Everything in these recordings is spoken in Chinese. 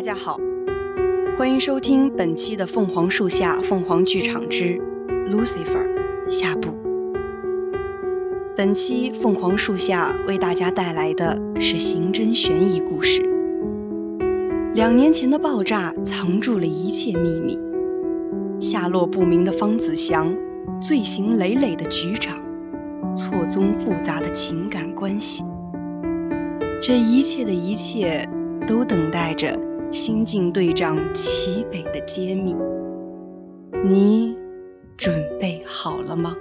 大家好，欢迎收听本期的《凤凰树下凤凰剧场之 Lucifer》下部。本期凤凰树下为大家带来的是刑侦悬疑故事。两年前的爆炸藏住了一切秘密，下落不明的方子祥，罪行累累的局长，错综复杂的情感关系，这一切的一切。都等待着新晋队长齐北的揭秘，你准备好了吗？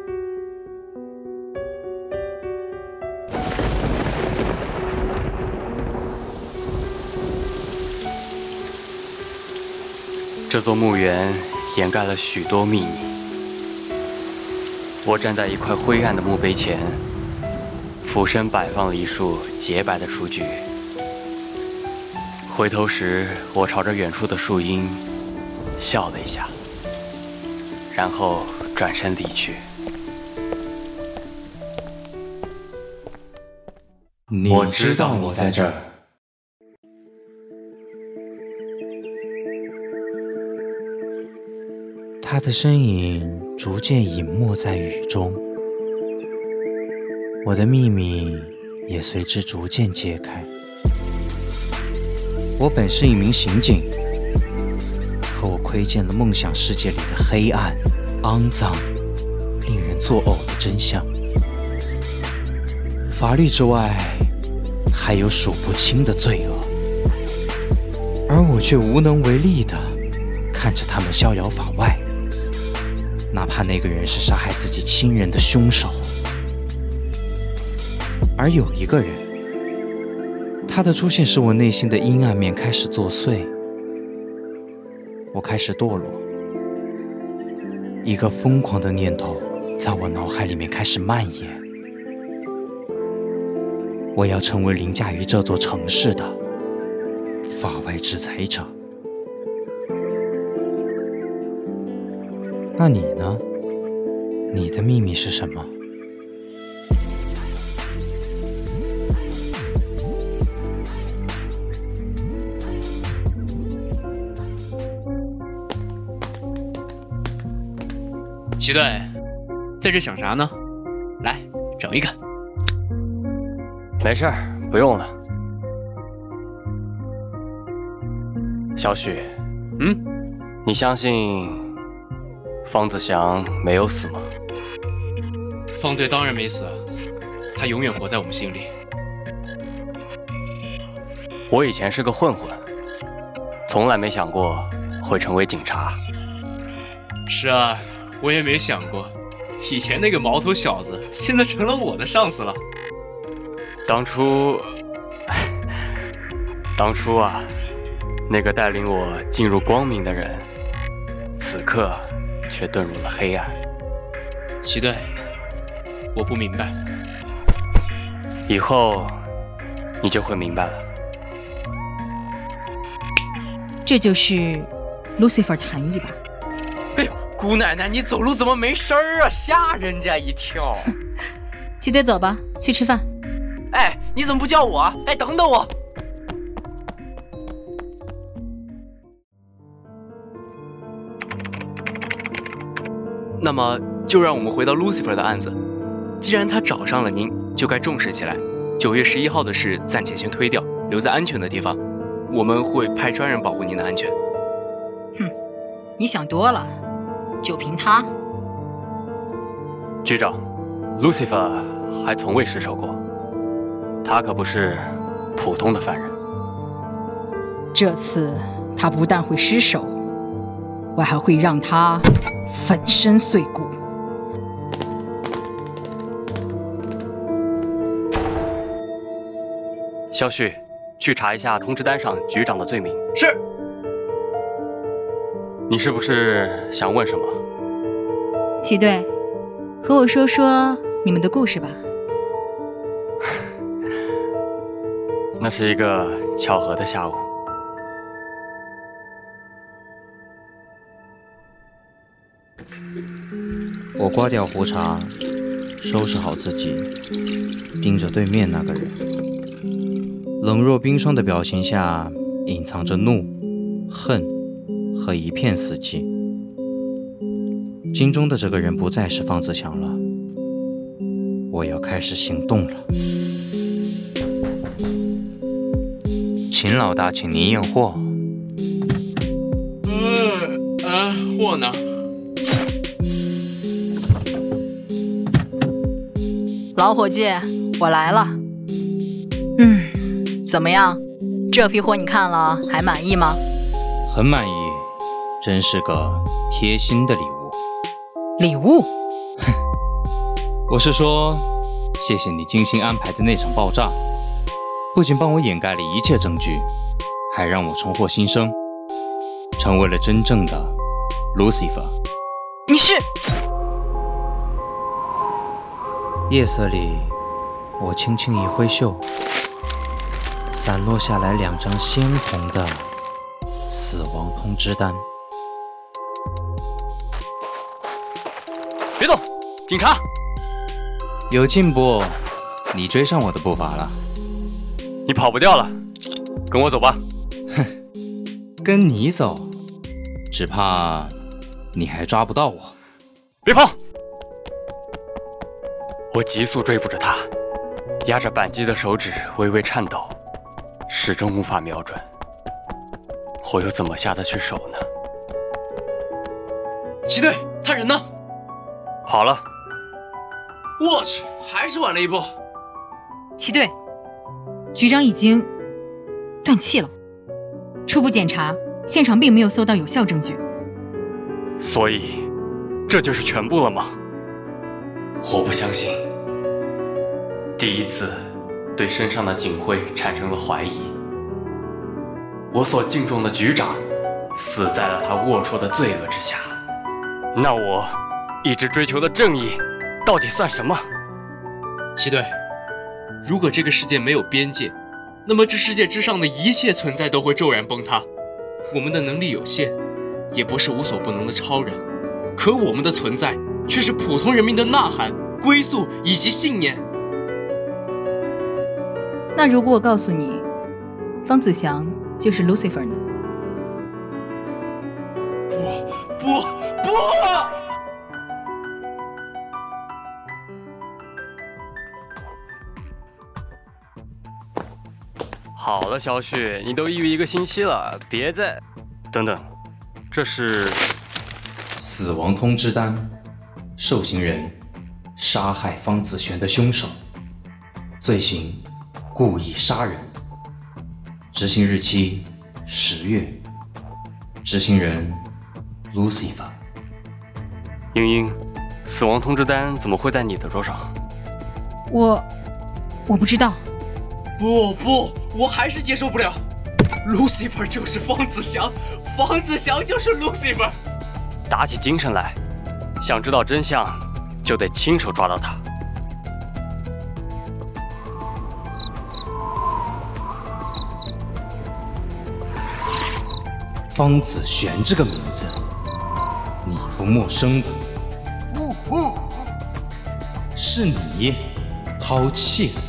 这座墓园掩盖了许多秘密。我站在一块灰暗的墓碑前，俯身摆放了一束洁白的雏菊。回头时，我朝着远处的树荫笑了一下，然后转身离去。我知道你在这儿。他的身影逐渐隐没在雨中，我的秘密也随之逐渐揭开。我本是一名刑警，可我窥见了梦想世界里的黑暗、肮脏、令人作呕的真相。法律之外，还有数不清的罪恶，而我却无能为力的看着他们逍遥法外。哪怕那个人是杀害自己亲人的凶手，而有一个人。他的出现使我内心的阴暗面开始作祟，我开始堕落，一个疯狂的念头在我脑海里面开始蔓延：我要成为凌驾于这座城市的法外制裁者。那你呢？你的秘密是什么？齐队，在这想啥呢？来，整一个。没事儿，不用了。小许，嗯，你相信方子祥没有死吗？方队当然没死，他永远活在我们心里。我以前是个混混，从来没想过会成为警察。是啊。我也没想过，以前那个毛头小子，现在成了我的上司了。当初，当初啊，那个带领我进入光明的人，此刻却遁入了黑暗。齐队，我不明白。以后，你就会明白了。这就是 Lucifer 的含义吧？姑奶奶，你走路怎么没声儿啊？吓人家一跳！齐队，走吧，去吃饭。哎，你怎么不叫我？哎，等等我。那么，就让我们回到 Lucifer 的案子。既然他找上了您，就该重视起来。九月十一号的事暂且先推掉，留在安全的地方。我们会派专人保护您的安全。哼，你想多了。就凭他，局长，Lucifer 还从未失手过，他可不是普通的犯人。这次他不但会失手，我还会让他粉身碎骨。肖旭，去查一下通知单上局长的罪名。是。你是不是想问什么？齐队，和我说说你们的故事吧。那是一个巧合的下午。我刮掉胡茬，收拾好自己，盯着对面那个人，冷若冰霜的表情下隐藏着怒恨和一片死寂。镜中的这个人不再是方子祥了，我要开始行动了。秦老大，请您验货。嗯嗯，货呢？老伙计，我来了。嗯，怎么样？这批货你看了还满意吗？很满意，真是个贴心的礼物。礼物？我是说，谢谢你精心安排的那场爆炸，不仅帮我掩盖了一切证据，还让我重获新生，成为了真正的 Lucifer。你是？夜色里，我轻轻一挥袖，散落下来两张鲜红的死亡通知单。警察！有进步，你追上我的步伐了。你跑不掉了，跟我走吧。哼，跟你走，只怕你还抓不到我。别跑！我急速追捕着他，压着扳机的手指微微颤抖，始终无法瞄准。我又怎么下得去手呢？齐队，他人呢？跑了。我去，还是晚了一步。齐队，局长已经断气了。初步检查，现场并没有搜到有效证据。所以，这就是全部了吗？我不相信。第一次对身上的警徽产生了怀疑。我所敬重的局长死在了他龌龊的罪恶之下。那我一直追求的正义到底算什么？齐队，如果这个世界没有边界，那么这世界之上的一切存在都会骤然崩塌。我们的能力有限，也不是无所不能的超人，可我们的存在却是普通人民的呐喊、归宿以及信念。那如果我告诉你，方子祥就是 Lucifer 呢？不不不！好了，小许，你都抑郁一个星期了，别再……等等，这是死亡通知单，受刑人杀害方子璇的凶手，罪行故意杀人，执行日期十月，执行人 Lucifer。英英，死亡通知单怎么会在你的桌上？我我不知道。不不，我还是接受不了。Lucifer 就是方子祥，方子祥就是 Lucifer。打起精神来，想知道真相，就得亲手抓到他。方子璇这个名字，你不陌生的。是你抛弃了他，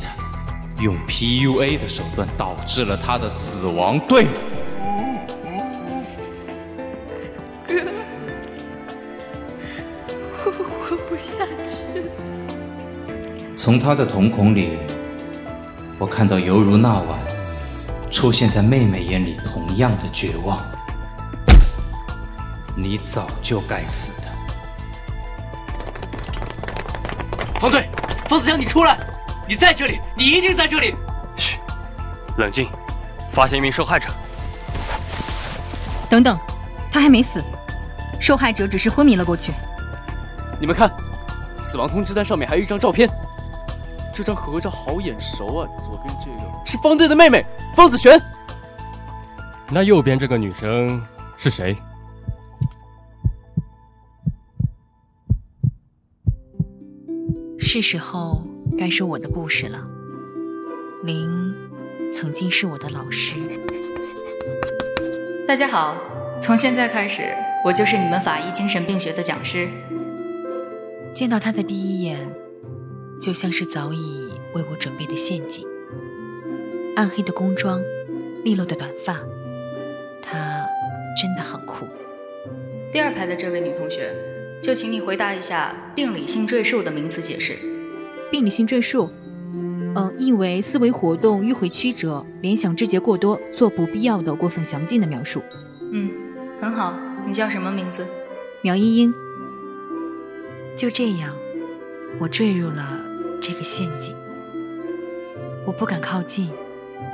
用 PUA 的手段导致了他的死亡，对吗？哥，我活不下去了。从他的瞳孔里，我看到犹如那晚出现在妹妹眼里同样的绝望。你早就该死的。方队，方子祥，你出来！你在这里，你一定在这里。嘘，冷静。发现一名受害者。等等，他还没死，受害者只是昏迷了过去。你们看，死亡通知单上面还有一张照片，这张合照好眼熟啊！左边这个是方队的妹妹方子璇。那右边这个女生是谁？是时候该说我的故事了。您曾经是我的老师。大家好，从现在开始，我就是你们法医精神病学的讲师。见到他的第一眼，就像是早已为我准备的陷阱。暗黑的工装，利落的短发，他真的很酷第二排的这位女同学，就请你回答一下病理性赘述的名词解释。病理性赘述，嗯，意为思维活动迂回曲折，联想枝节过多，做不必要的过分详尽的描述。嗯，很好。你叫什么名字？苗英英。就这样，我坠入了这个陷阱。我不敢靠近，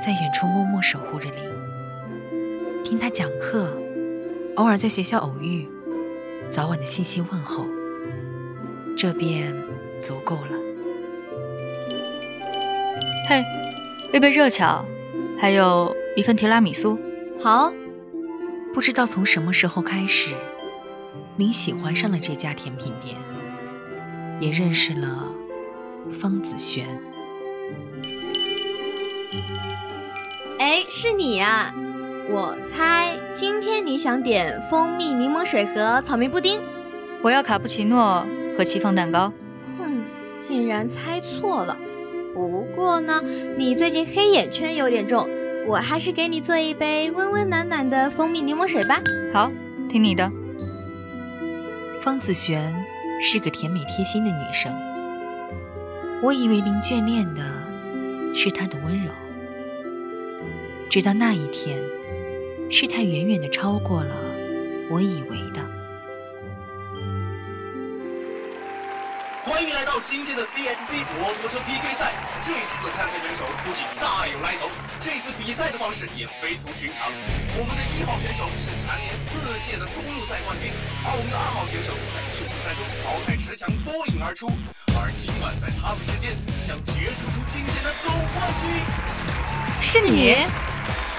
在远处默默守护着林，听他讲课，偶尔在学校偶遇，早晚的信息问候，这便足够了。嘿，一杯热巧，还有一份提拉米苏。好。不知道从什么时候开始，你喜欢上了这家甜品店，也认识了方子璇。哎，是你呀！我猜今天你想点蜂蜜柠檬水和草莓布丁。我要卡布奇诺和戚风蛋糕。哼，竟然猜错了。不过呢，你最近黑眼圈有点重，我还是给你做一杯温温暖暖的蜂蜜柠檬水吧。好，听你的。方子璇是个甜美贴心的女生，我以为林眷恋的是她的温柔。直到那一天，事态远远的超过了我以为的。到今天的 CSC 摩托车 PK 赛。这一次的参赛选手不仅大有来头，这次比赛的方式也非同寻常。我们的一号选手是蝉联四届的公路赛冠军，而我们的二号选手在竞速赛中淘汰十强脱颖而出。而今晚在他们之间将角逐出今天的总冠军。是你？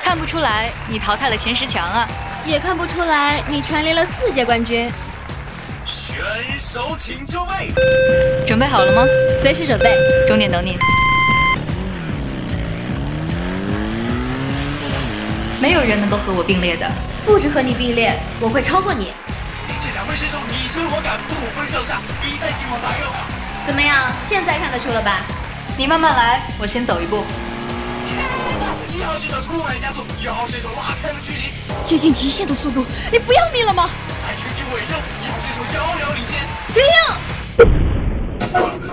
看不出来，你淘汰了前十强啊！也看不出来，你蝉联了四届冠军。选手请就位，准备好了吗？随时准备，终点等你。没有人能够和我并列的，不止和你并列，我会超过你。只见两位选手你追我赶，不分上下，比赛进入白热化。怎么样？现在看得出了吧？你慢慢来，我先走一步。一号选手突然加速，一号选手拉开了距离，接近极限的速度，你不要命了吗？赛程进入尾声，一号选手遥遥领先。林，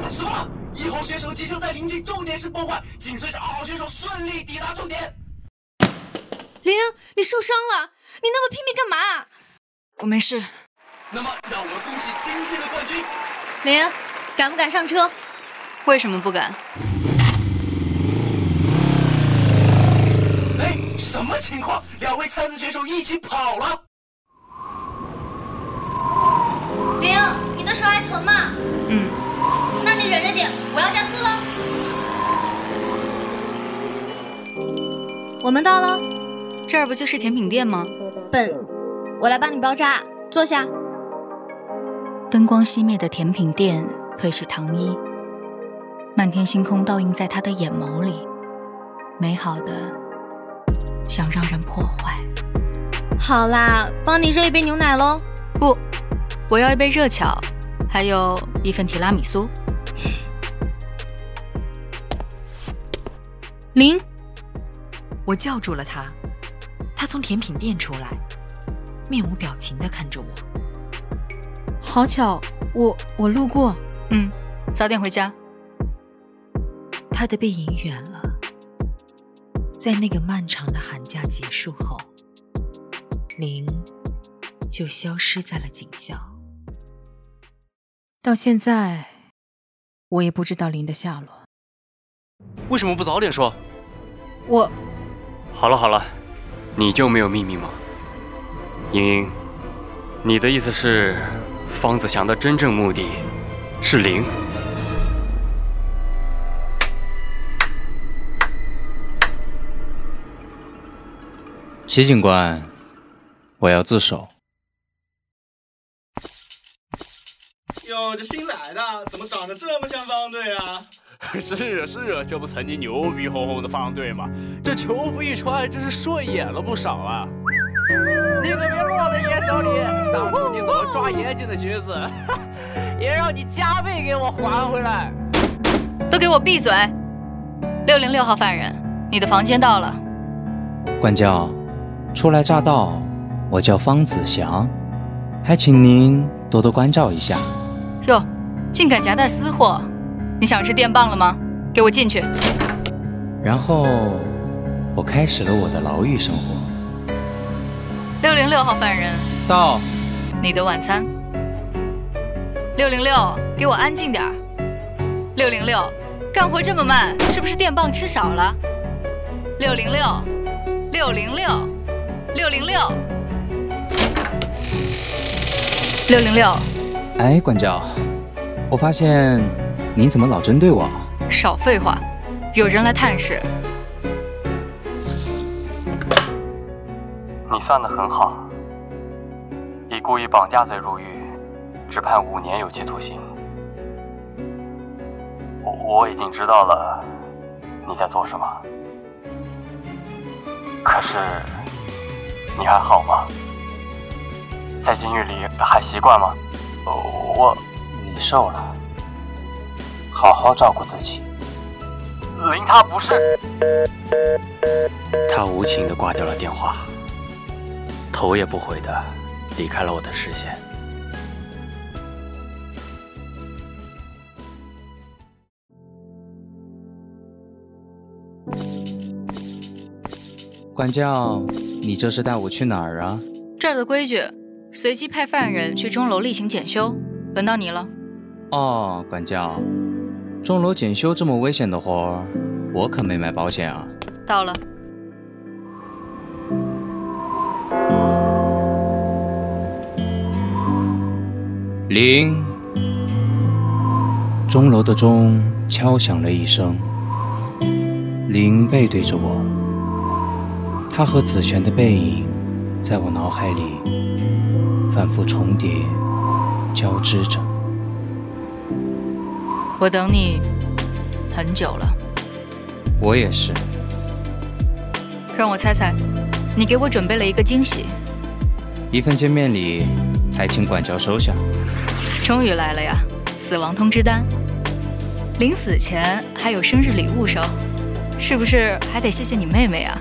什么？一号选手机车在临近终点时破坏，紧随着二号选手顺利抵达终点。零，你受伤了？你那么拼命干嘛？我没事。那么，让我们恭喜今天的冠军。零，敢不敢上车？为什么不敢？什么情况？两位参赛选手一起跑了。灵，你的手还疼吗？嗯。那你忍着点，我要加速了。我们到了，这儿不就是甜品店吗？笨，我来帮你包扎，坐下。灯光熄灭的甜品店，褪去糖衣，漫天星空倒映在他的眼眸里，美好的。想让人破坏。好啦，帮你热一杯牛奶喽。不，我要一杯热巧，还有一份提拉米苏。林，我叫住了他。他从甜品店出来，面无表情地看着我。好巧，我我路过。嗯，早点回家。他的背影远了。在那个漫长的寒假结束后，林就消失在了警校。到现在，我也不知道林的下落。为什么不早点说？我……好了好了，你就没有秘密吗？莹莹，你的意思是，方子祥的真正目的是林？齐警官，我要自首。哟，这新来的怎么长得这么像方队啊？是啊是啊，这不曾经牛逼哄哄的方队吗？这球服一穿，真是顺眼了不少啊！你可别落在爷手里，当初你怎么抓爷进的局子，也让你加倍给我还回来！都给我闭嘴！六零六号犯人，你的房间到了。管教。初来乍到，我叫方子祥，还请您多多关照一下。哟，竟敢夹带私货！你想吃电棒了吗？给我进去！然后我开始了我的牢狱生活。六零六号犯人到，你的晚餐。六零六，给我安静点儿。六零六，干活这么慢，是不是电棒吃少了？六零六，六零六，六零六，六零六。哎，管教，我发现你怎么老针对我？少废话，有人来探视。你算的很好，以故意绑架罪入狱，只判五年有期徒刑。我我已经知道了你在做什么，可是你还好吗？在监狱里还习惯吗？我你瘦了，好好照顾自己。林他不是，他无情的挂掉了电话。头也不回的离开了我的视线。管教，你这是带我去哪儿啊？这儿的规矩，随机派犯人去钟楼例行检修。轮到你了。哦，管教，钟楼检修这么危险的活儿，我可没买保险啊。到了。铃，钟楼的钟敲响了一声。铃背对着我，他和紫璇的背影在我脑海里反复重叠、交织着。我等你很久了。我也是。让我猜猜，你给我准备了一个惊喜。一份见面礼，还请管教收下。终于来了呀！死亡通知单，临死前还有生日礼物收，是不是还得谢谢你妹妹啊？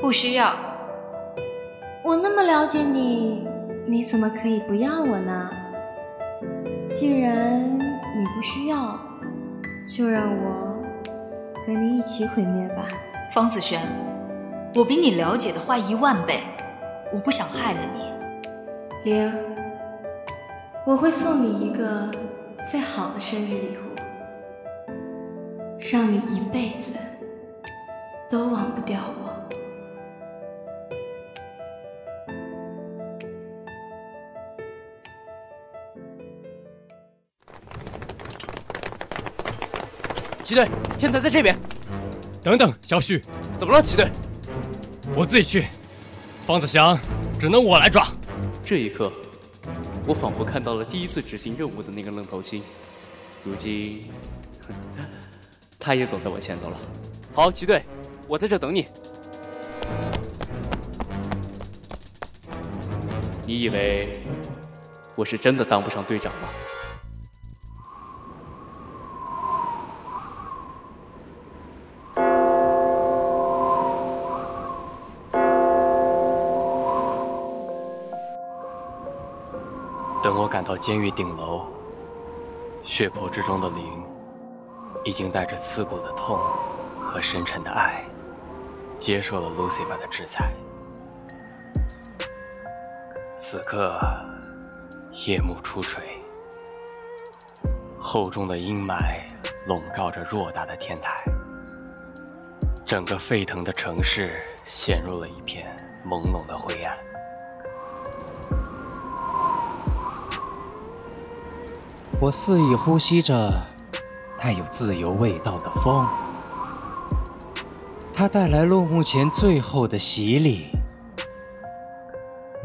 不需要。我那么了解你，你怎么可以不要我呢？既然你不需要，就让我和你一起毁灭吧。方子轩，我比你了解的坏一万倍，我不想害了你。灵，我会送你一个最好的生日礼物，让你一辈子都忘不掉我。齐队，天才在这边。等等，小旭，怎么了？齐队，我自己去。方子祥，只能我来抓。这一刻，我仿佛看到了第一次执行任务的那个愣头青。如今，他也走在我前头了。好，齐队，我在这等你。你以为我是真的当不上队长吗？到监狱顶楼，血泊之中的灵，已经带着刺骨的痛和深沉的爱，接受了 Lucifer 的制裁。此刻，夜幕初垂，厚重的阴霾笼罩着偌大的天台，整个沸腾的城市陷入了一片朦胧的灰暗。我肆意呼吸着带有自由味道的风，它带来落幕前最后的洗礼。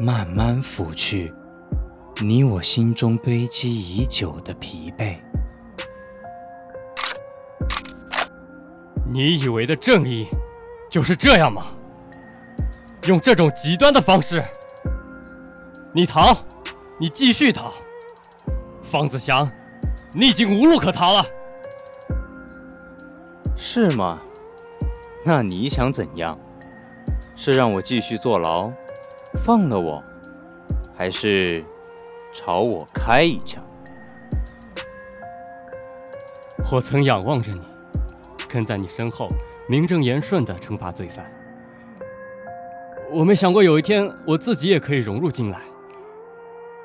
慢慢抚去你我心中堆积已久的疲惫。你以为的正义就是这样吗？用这种极端的方式？你逃，你继续逃。方子祥，你已经无路可逃了。是吗？那你想怎样？是让我继续坐牢，放了我，还是朝我开一枪？我曾仰望着你，跟在你身后，名正言顺地惩罚罪犯。我没想过有一天我自己也可以融入进来，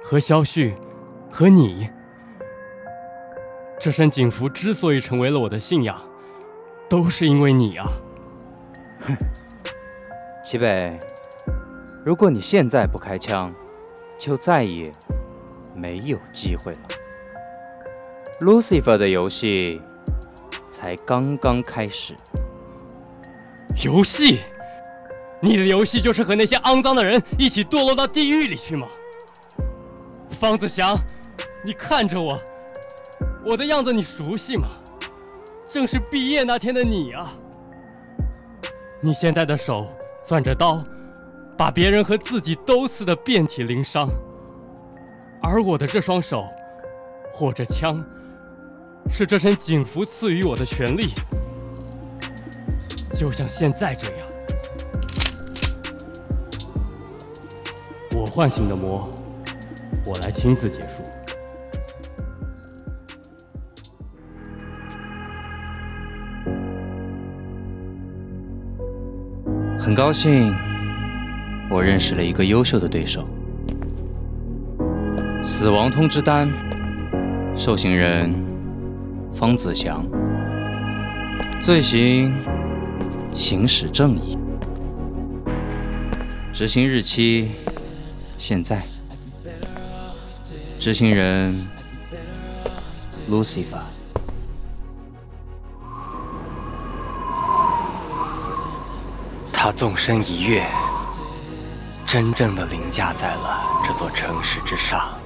和肖旭，和你。这身警服之所以成为了我的信仰，都是因为你啊！哼，齐北，如果你现在不开枪，就再也没有机会了。Lucifer 的游戏才刚刚开始。游戏？你的游戏就是和那些肮脏的人一起堕落到地狱里去吗？方子祥，你看着我，我的样子你熟悉吗？正是毕业那天的你啊！你现在的手攥着刀，把别人和自己都刺得遍体鳞伤，而我的这双手握着枪，是这身警服赐予我的权利，就像现在这样。我唤醒的魔，我来亲自结束。很高兴，我认识了一个优秀的对手。死亡通知单，受刑人方子祥，罪行行使正义，执行日期。现在，执行人 Lucifer，他纵身一跃，真正的凌驾在了这座城市之上。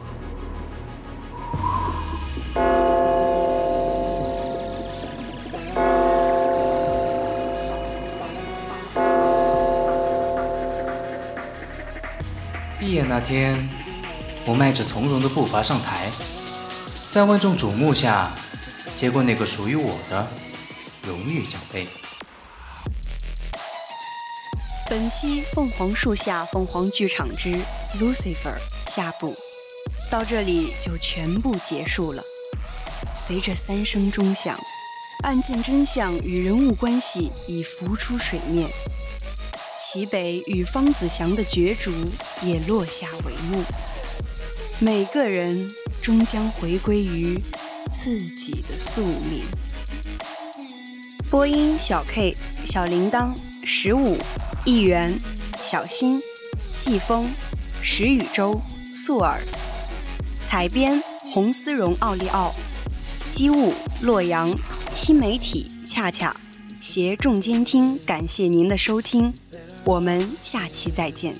毕业那天，我迈着从容的步伐上台，在万众瞩目下，接过那个属于我的荣誉奖杯。本期《凤凰树下凤凰剧场之 Lucifer》下部到这里就全部结束了。随着三声钟响，案件真相与人物关系已浮出水面。齐北与方子祥的角逐也落下帷幕，每个人终将回归于自己的宿命。播音：小 K、小铃铛、十五、一元、小新、季风、石宇洲、素尔。采编：红丝绒奥利奥。机务：洛阳。新媒体：恰恰。携众监听，感谢您的收听。我们下期再见。